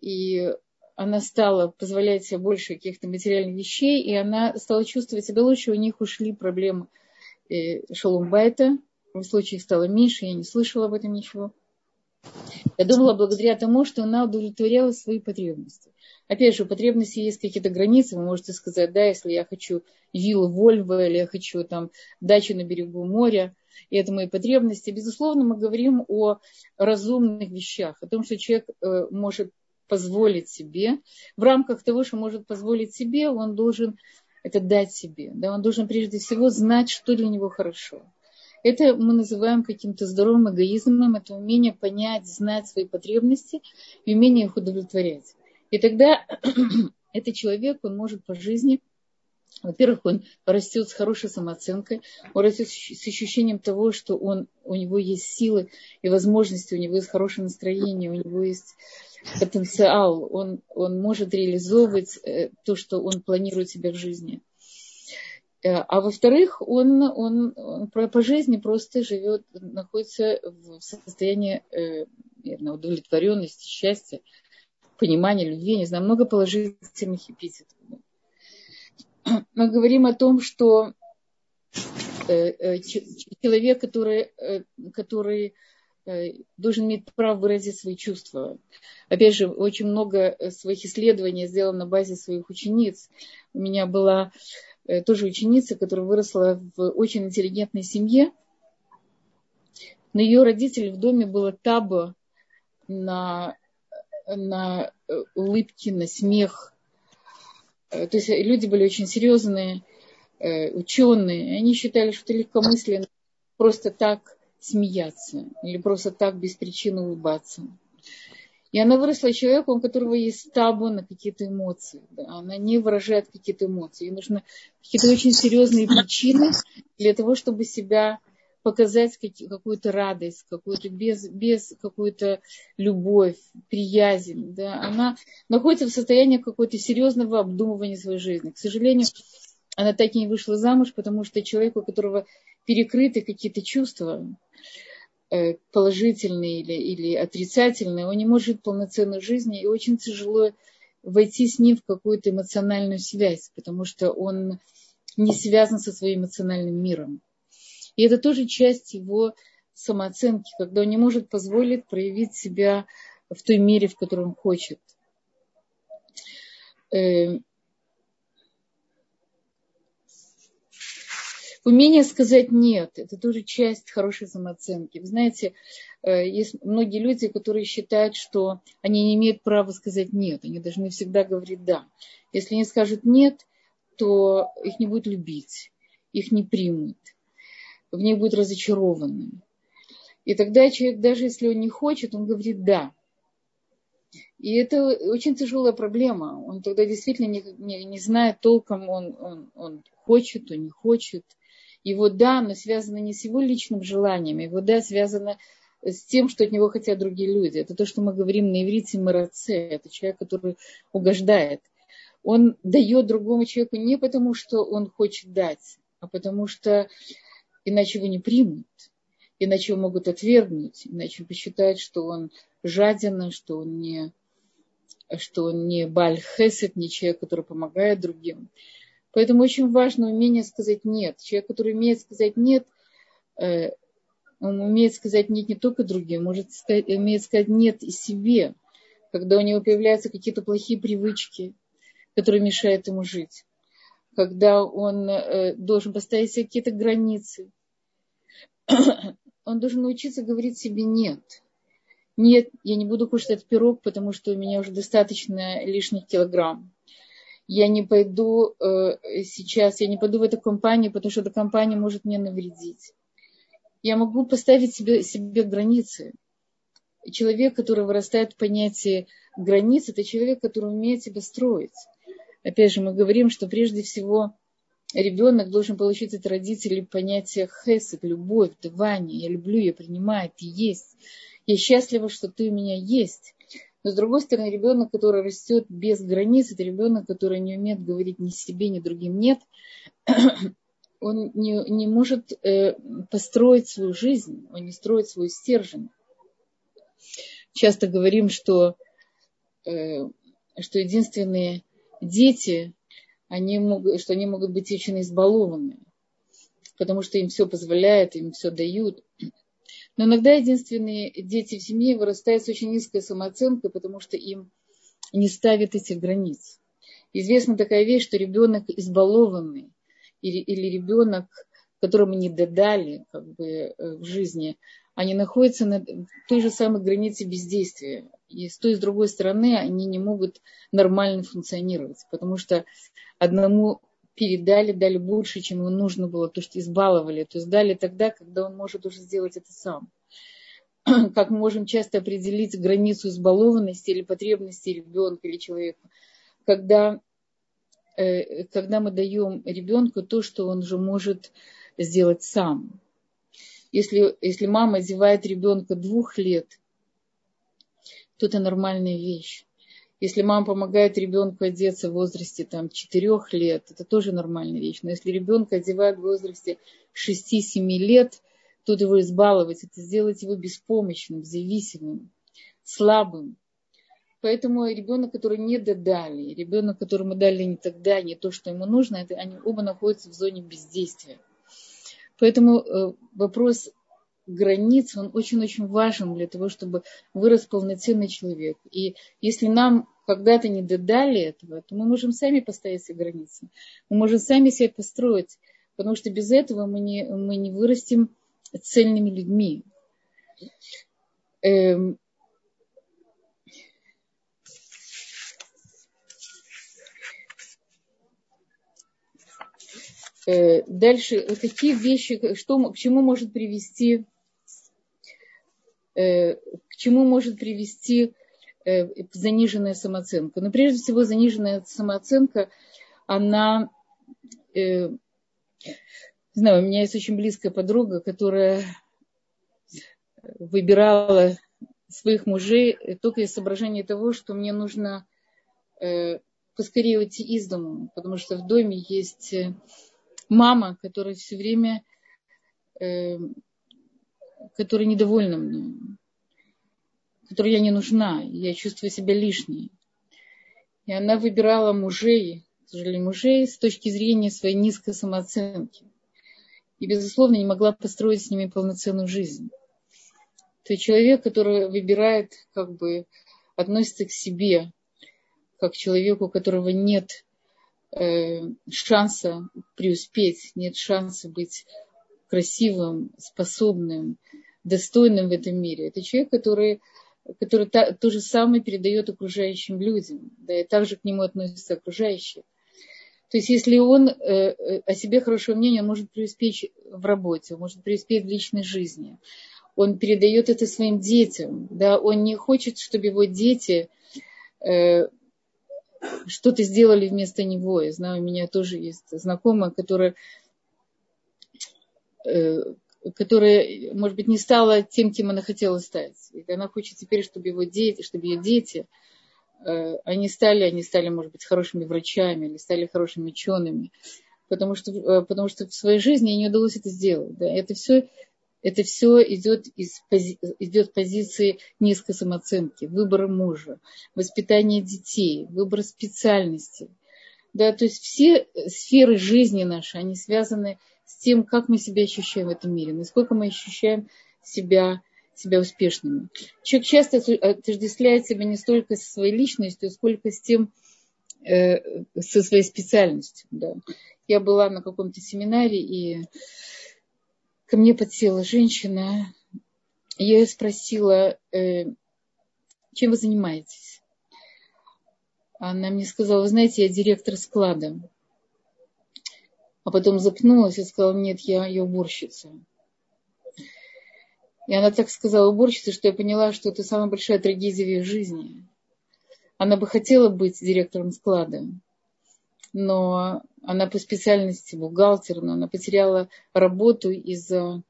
И она стала позволять себе больше каких-то материальных вещей, и она стала чувствовать себя лучше, у них ушли проблемы э, шалумбайта. В случае их стало меньше, я не слышала об этом ничего. Я думала, благодаря тому, что она удовлетворяла свои потребности. Опять же, у потребностей есть какие-то границы. Вы можете сказать, да, если я хочу виллу Вольво, или я хочу там дачу на берегу моря, и это мои потребности. Безусловно, мы говорим о разумных вещах, о том, что человек э, может позволить себе, в рамках того, что может позволить себе, он должен это дать себе. Да? Он должен прежде всего знать, что для него хорошо. Это мы называем каким-то здоровым эгоизмом, это умение понять, знать свои потребности и умение их удовлетворять. И тогда этот человек, он может по жизни, во-первых, он растет с хорошей самооценкой, он растет с ощущением того, что он, у него есть силы и возможности, у него есть хорошее настроение, у него есть потенциал, он, он может реализовывать э, то, что он планирует себе в жизни. Э, а во-вторых, он, он, он по жизни просто живет, находится в состоянии э, наверное, удовлетворенности, счастья, понимания, любви, не знаю, много положительных эпитетов. Мы говорим о том, что э, человек, который, который должен иметь право выразить свои чувства. Опять же, очень много своих исследований сделано на базе своих учениц. У меня была тоже ученица, которая выросла в очень интеллигентной семье. Но ее родителей в доме было табу на, на улыбки, на смех. То есть люди были очень серьезные Э, ученые, они считали, что это легкомысленно просто так смеяться или просто так без причины улыбаться. И она выросла человеком, у которого есть табу на какие-то эмоции. Да? Она не выражает какие-то эмоции. Ей нужны какие-то очень серьезные причины для того, чтобы себя показать какую-то радость, какую-то без, без какую-то любовь, приязнь. Да? Она находится в состоянии какого-то серьезного обдумывания своей жизни. К сожалению, она так и не вышла замуж, потому что человек, у которого перекрыты какие-то чувства, э, положительные или, или отрицательные, он не может полноценной жизнью, и очень тяжело войти с ним в какую-то эмоциональную связь, потому что он не связан со своим эмоциональным миром. И это тоже часть его самооценки, когда он не может позволить проявить себя в той мере, в которой он хочет. Умение сказать нет, это тоже часть хорошей самооценки. Вы знаете, э, есть многие люди, которые считают, что они не имеют права сказать нет, они должны всегда говорить да. Если они скажут нет, то их не будут любить, их не примут, в них будут разочарованы. И тогда человек, даже если он не хочет, он говорит да. И это очень тяжелая проблема. Он тогда действительно не, не, не знает толком, он, он, он хочет, он не хочет. Его да, но связано не с его личным желанием, его да связано с тем, что от него хотят другие люди. Это то, что мы говорим на иврите мараце. Это человек, который угождает. Он дает другому человеку не потому, что он хочет дать, а потому что иначе его не примут, иначе его могут отвергнуть, иначе посчитают, что он жаден, что он не, что он не бальхесет, не человек, который помогает другим. Поэтому очень важно умение сказать нет. Человек, который умеет сказать нет, э, он умеет сказать нет не только другим, может сказать, умеет сказать нет и себе, когда у него появляются какие-то плохие привычки, которые мешают ему жить, когда он э, должен поставить себе какие-то границы. Он должен научиться говорить себе нет. Нет, я не буду кушать этот пирог, потому что у меня уже достаточно лишних килограмм я не пойду э, сейчас, я не пойду в эту компанию, потому что эта компания может мне навредить. Я могу поставить себе, себе границы. Человек, который вырастает в понятии границ, это человек, который умеет себя строить. Опять же, мы говорим, что прежде всего ребенок должен получить от родителей понятие хесед, любовь, давание. Я люблю, я принимаю, ты есть. Я счастлива, что ты у меня есть. Но с другой стороны, ребенок, который растет без границ, это ребенок, который не умеет говорить ни себе, ни другим нет. Он не, не может э, построить свою жизнь, он не строит свой стержень. Часто говорим, что, э, что единственные дети, они могут, что они могут быть очень избалованы, потому что им все позволяют, им все дают. Но иногда единственные дети в семье вырастают с очень низкой самооценкой, потому что им не ставят этих границ. Известна такая вещь, что ребенок избалованный или, или ребенок, которому не додали как бы, э, в жизни, они находятся на той же самой границе бездействия. И с той и с другой стороны они не могут нормально функционировать, потому что одному передали, дали больше, чем ему нужно было, то, что избаловали. То есть дали тогда, когда он может уже сделать это сам. Как мы можем часто определить границу избалованности или потребности ребенка или человека, когда, э, когда мы даем ребенку то, что он уже может сделать сам. Если, если мама одевает ребенка двух лет, то это нормальная вещь. Если мама помогает ребенку одеться в возрасте там, 4 лет, это тоже нормальная вещь. Но если ребенка одевают в возрасте 6-7 лет, тут его избаловать, это сделать его беспомощным, зависимым, слабым. Поэтому ребенок, который не додали, ребенок, которому дали не тогда, не то, что ему нужно, это, они оба находятся в зоне бездействия. Поэтому э, вопрос границ, он очень-очень важен для того, чтобы вырос полноценный человек. И если нам когда-то не додали этого, то мы можем сами поставить себе границы. Мы можем сами себя построить, потому что без этого мы не, мы не вырастем цельными людьми. Эм, э, Дальше, какие вещи, что, к чему может привести, э, к чему может привести э, заниженная самооценка? Ну, прежде всего, заниженная самооценка, она, не знаю, у меня есть очень близкая подруга, которая выбирала своих мужей только из соображения того, что мне нужно э, поскорее уйти из дома, потому что в доме есть э, мама, которая все время, э, которая недовольна мной, которой я не нужна, я чувствую себя лишней. И она выбирала мужей, к сожалению, мужей с точки зрения своей низкой самооценки. И, безусловно, не могла построить с ними полноценную жизнь то человек, который выбирает, как бы относится к себе, как к человеку, у которого нет э, шанса преуспеть, нет шанса быть красивым, способным, достойным в этом мире. Это человек, который, который та, то же самое передает окружающим людям, да, и также к нему относятся окружающие. То есть, если он э, э о себе хорошего мнения, он может преуспеть в работе, он может преуспеть в личной жизни, он передает это своим детям, да, он не хочет, чтобы его дети э, что-то сделали вместо него. Я знаю, у меня тоже есть знакомая, которая, которая, может быть, не стала тем, кем она хотела стать. И она хочет теперь, чтобы его дети, чтобы ее дети, э, они стали, они стали, может быть, хорошими врачами или стали хорошими учеными, потому что, э, потому что в своей жизни ей не удалось это сделать. Да. Это все это все идет из идет позиции низкой самооценки, выбора мужа, воспитания детей, выбора специальности. Да, то есть все сферы жизни наши, они связаны с тем, как мы себя ощущаем в этом мире, насколько мы ощущаем себя, себя успешными. Человек часто отождествляет себя не столько со своей личностью, сколько с тем, э, со своей специальностью. Да. Я была на каком-то семинаре, и ко мне подсела женщина. Я ее спросила, э, чем вы занимаетесь? Она мне сказала, вы знаете, я директор склада. А потом запнулась и сказала, нет, я, я уборщица. И она так сказала уборщица, что я поняла, что это самая большая трагедия в ее жизни. Она бы хотела быть директором склада, но она по специальности бухгалтер, но она потеряла работу из-за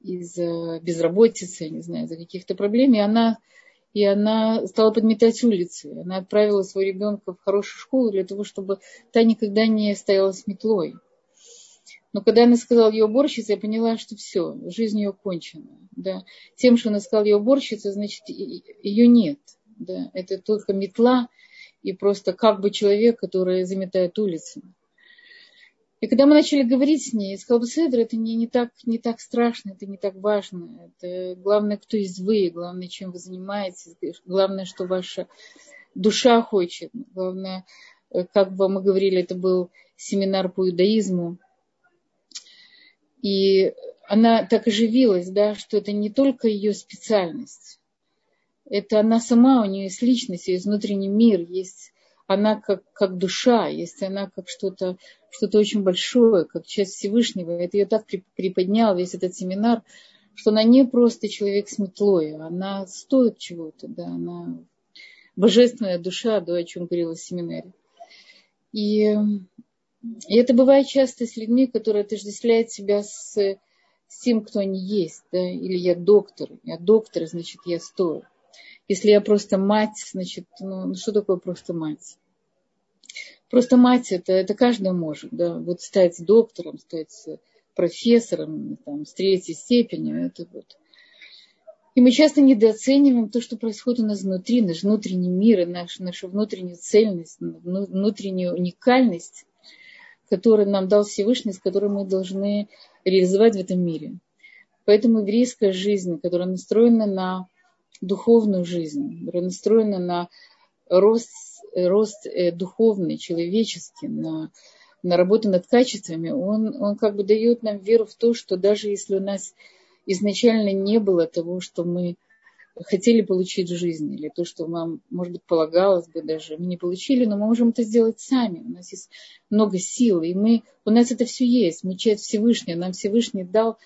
из безработицы, не знаю, из-за каких-то проблем, и она, и она стала подметать улицы. Она отправила своего ребенка в хорошую школу для того, чтобы та никогда не стояла с метлой. Но когда она сказала ее уборщица, я поняла, что все, жизнь ее кончена. Да. Тем, что она сказала ее уборщица, значит, ее нет. Да. Это только метла, и просто как бы человек, который заметает улицы. И когда мы начали говорить с ней, я сказала, Седр, это не, не, так, не так страшно, это не так важно. Это главное, кто есть вы, главное, чем вы занимаетесь, главное, что ваша душа хочет. Главное, как бы мы говорили, это был семинар по иудаизму. И она так оживилась, да, что это не только ее специальность, это она сама, у нее есть личность, есть внутренний мир, есть она как, как душа, есть она как что-то что очень большое, как часть Всевышнего. Это ее так приподнял весь этот семинар, что она не просто человек с метлой, она стоит чего-то, да, она божественная душа, да, о чем говорила в семинаре. И, и это бывает часто с людьми, которые отождествляют себя с, с тем, кто они есть, да, или я доктор, я доктор, значит, я стою. Если я просто мать, значит, ну, ну что такое просто мать? Просто мать это, это каждый может, да, вот стать доктором, стать профессором, там, с третьей степенью, это вот. И мы часто недооцениваем то, что происходит у нас внутри, наш внутренний мир, и наш, нашу внутреннюю цельность, внутреннюю уникальность, которую нам дал Всевышний, с которой мы должны реализовать в этом мире. Поэтому еврейская жизнь, которая настроена на духовную жизнь, настроена на рост, рост э, духовный, человеческий, на, на работу над качествами, он, он как бы дает нам веру в то, что даже если у нас изначально не было того, что мы хотели получить в жизни, или то, что нам, может быть, полагалось бы даже, мы не получили, но мы можем это сделать сами. У нас есть много сил, и мы, у нас это все есть. Мы часть Всевышнего, нам Всевышний дал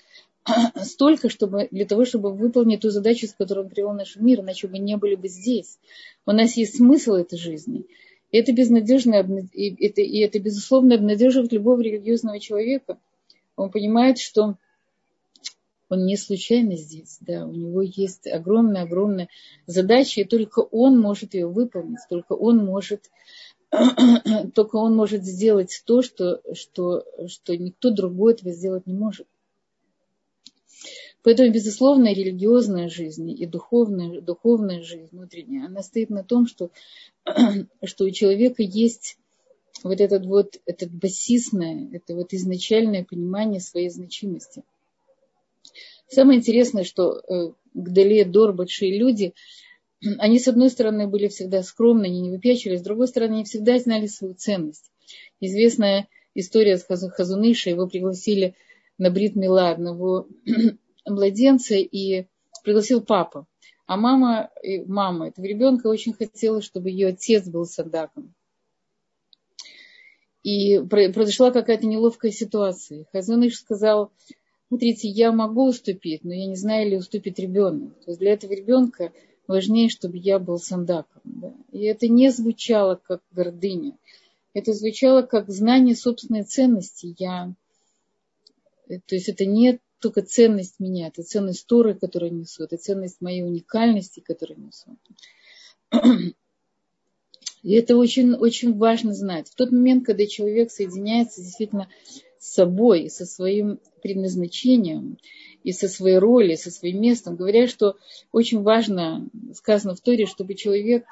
столько, чтобы, для того, чтобы выполнить ту задачу, с которой он привел наш мир, иначе мы не были бы здесь. У нас есть смысл этой жизни. И это безнадежно, и это, и это безусловно обнадеживает любого религиозного человека. Он понимает, что он не случайно здесь, да, у него есть огромная-огромная задача, и только он может ее выполнить, только он может, только он может сделать то, что, что, что никто другой этого сделать не может. Поэтому, безусловно, религиозная жизнь и духовная, духовная жизнь внутренняя, она стоит на том, что, что у человека есть вот этот вот, этот басисное, это вот изначальное понимание своей значимости – Самое интересное, что э, Гдале, Дор, большие люди, они, с одной стороны, были всегда скромны, они не выпячивались, с другой стороны, они всегда знали свою ценность. Известная история с Хазуныша, его пригласили на Брит Мила одного младенца и пригласил папа. А мама, мама этого ребенка очень хотела, чтобы ее отец был садаком. И произошла какая-то неловкая ситуация. Хазуныш сказал, смотрите, я могу уступить, но я не знаю, ли уступит ребенок. То есть для этого ребенка важнее, чтобы я был сандаком. Да. И это не звучало как гордыня. Это звучало как знание собственной ценности. Я... То есть это не только ценность меня, это ценность Торы, которую несу, это ценность моей уникальности, которую несу. И это очень, очень важно знать. В тот момент, когда человек соединяется действительно с собой, со своим предназначением и со своей ролью, со своим местом. Говорят, что очень важно, сказано в Торе, чтобы человек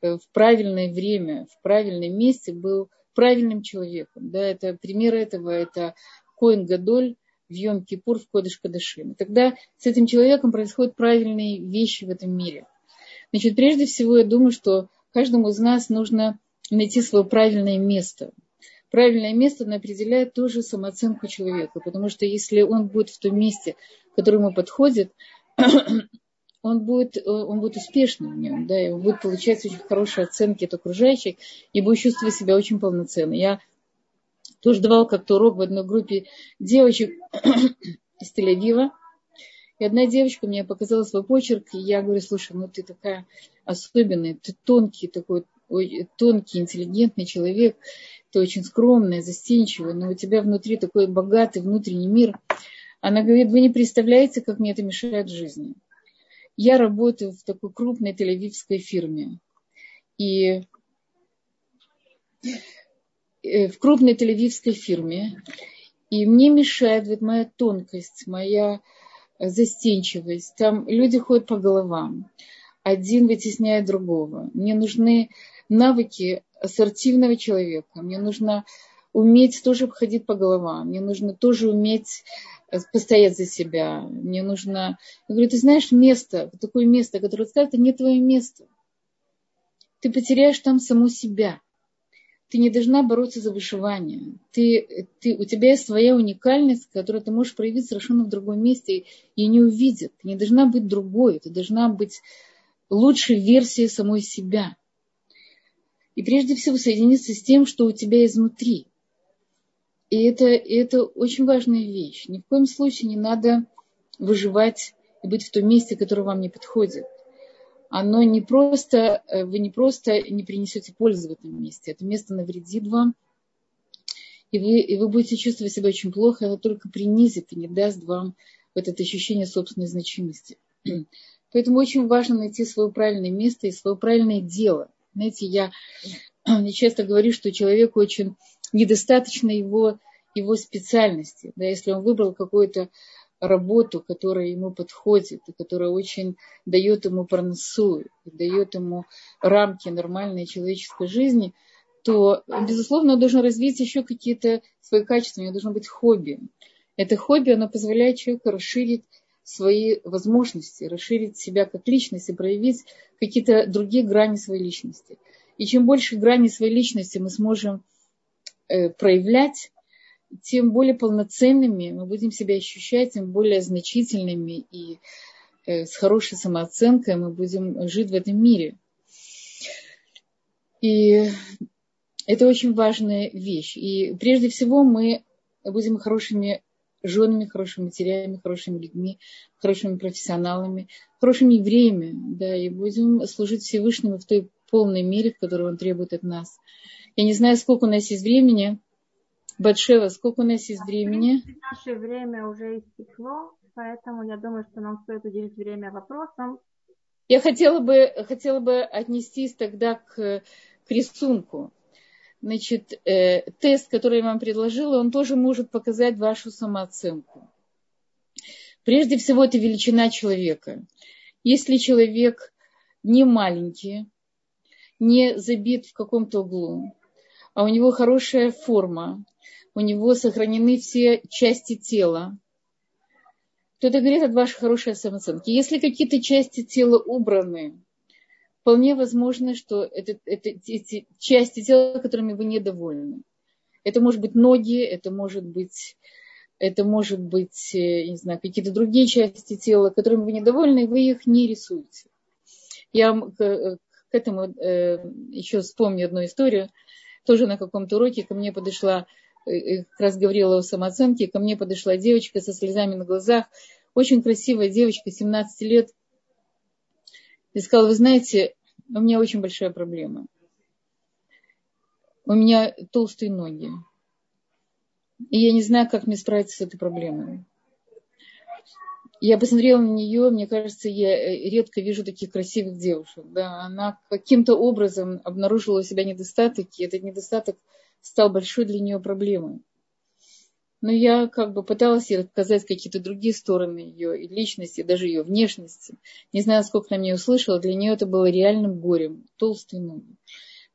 э, в правильное время, в правильном месте был правильным человеком. Да, это пример этого, это Коин Гадоль в Йом Кипур в Кодыш Кадышим. Тогда с этим человеком происходят правильные вещи в этом мире. Значит, прежде всего, я думаю, что каждому из нас нужно найти свое правильное место – правильное место, оно определяет тоже самооценку человека. Потому что если он будет в том месте, которое ему подходит, он будет, он будет успешным в нем, да, и он будет получать очень хорошие оценки от окружающих и будет чувствовать себя очень полноценно. Я тоже давал как-то урок в одной группе девочек из Тель-Авива, и одна девочка мне показала свой почерк, и я говорю, слушай, ну ты такая особенная, ты тонкий такой, тонкий, интеллигентный человек, ты очень скромная, застенчивая, но у тебя внутри такой богатый внутренний мир. Она говорит, вы не представляете, как мне это мешает жизни. Я работаю в такой крупной тель фирме. И в крупной тель фирме. И мне мешает вот моя тонкость, моя застенчивость. Там люди ходят по головам. Один вытесняет другого. Мне нужны навыки ассертивного человека. Мне нужно уметь тоже обходить по головам. Мне нужно тоже уметь э, постоять за себя. Мне нужно... Я говорю, ты знаешь место, такое место, которое сказать, это не твое место. Ты потеряешь там саму себя. Ты не должна бороться за вышивание. Ты, ты, у тебя есть своя уникальность, которую ты можешь проявить совершенно в другом месте и не увидят. Ты не должна быть другой. Ты должна быть лучшей версией самой себя и прежде всего соединиться с тем, что у тебя изнутри. И это, это очень важная вещь. Ни в коем случае не надо выживать и быть в том месте, которое вам не подходит. Оно не просто, э, вы не просто не принесете пользы в этом месте. Это место навредит вам, и вы, и вы будете чувствовать себя очень плохо, оно только принизит и не даст вам вот это ощущение собственной значимости. Поэтому очень важно найти свое правильное место и свое правильное дело – знаете, я, я часто говорю, что человеку очень недостаточно его, его специальности. Да, если он выбрал какую-то работу, которая ему подходит, и которая очень дает ему проносу, дает ему рамки нормальной человеческой жизни, то, безусловно, он должен развить еще какие-то свои качества, у него должно быть хобби. Это хобби, оно позволяет человеку расширить свои возможности, расширить себя как личность и проявить какие-то другие грани своей личности. И чем больше граней своей личности мы сможем э, проявлять, тем более полноценными мы будем себя ощущать, тем более значительными и э, с хорошей самооценкой мы будем жить в этом мире. И это очень важная вещь. И прежде всего мы будем хорошими женами, хорошими матерями, хорошими людьми, хорошими профессионалами, хорошими евреями, да, и будем служить Всевышнему в той полной мере, в которой Он требует от нас. Я не знаю, сколько у нас есть времени. Батшева, сколько у нас есть времени? Наше время уже истекло, поэтому я думаю, что нам стоит уделить время вопросам. Я хотела бы, хотела бы отнестись тогда к, к рисунку. Значит, э, тест, который я вам предложила, он тоже может показать вашу самооценку. Прежде всего, это величина человека. Если человек не маленький, не забит в каком-то углу, а у него хорошая форма, у него сохранены все части тела, то это говорит о вашей хорошей самооценке. Если какие-то части тела убраны, вполне возможно, что это, это эти части тела, которыми вы недовольны. Это может быть ноги, это может быть, это может быть, э, не знаю, какие-то другие части тела, которыми вы недовольны, вы их не рисуете. Я к, к этому э, еще вспомню одну историю. Тоже на каком-то уроке ко мне подошла, как раз говорила о самооценке, ко мне подошла девочка со слезами на глазах, очень красивая девочка, 17 лет, и сказала, вы знаете, у меня очень большая проблема. У меня толстые ноги. И я не знаю, как мне справиться с этой проблемой. Я посмотрела на нее, мне кажется, я э, редко вижу таких красивых девушек. Да, она каким-то образом обнаружила у себя недостаток, и этот недостаток стал большой для нее проблемой. Но я как бы пыталась ей показать какие-то другие стороны ее и личности, даже ее внешности. Не знаю, сколько она меня услышала, для нее это было реальным горем, толстые ноги.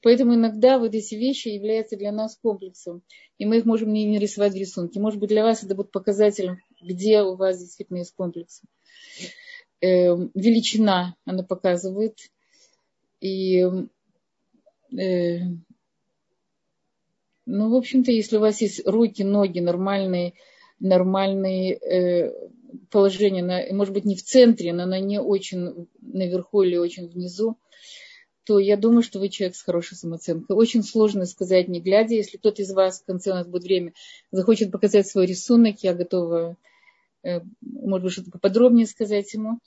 Поэтому иногда вот эти вещи являются для нас комплексом, и мы их можем не нарисовать в рисунке. Может быть, для вас это будет показателем, где у вас действительно есть комплекс. Э, величина она показывает. И э, ну, в общем-то, если у вас есть руки, ноги, нормальные, нормальные э, положения, на, может быть, не в центре, но на не очень наверху или очень внизу, то я думаю, что вы человек с хорошей самооценкой. Очень сложно сказать, не глядя. Если кто-то из вас в конце у нас будет время, захочет показать свой рисунок, я готова, э, может быть, что-то поподробнее сказать ему.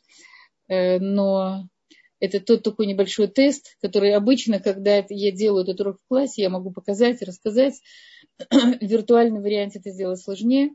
Э, но это тот такой небольшой тест, который обычно, когда я делаю этот урок в классе, я могу показать, рассказать. В виртуальном варианте это сделать сложнее.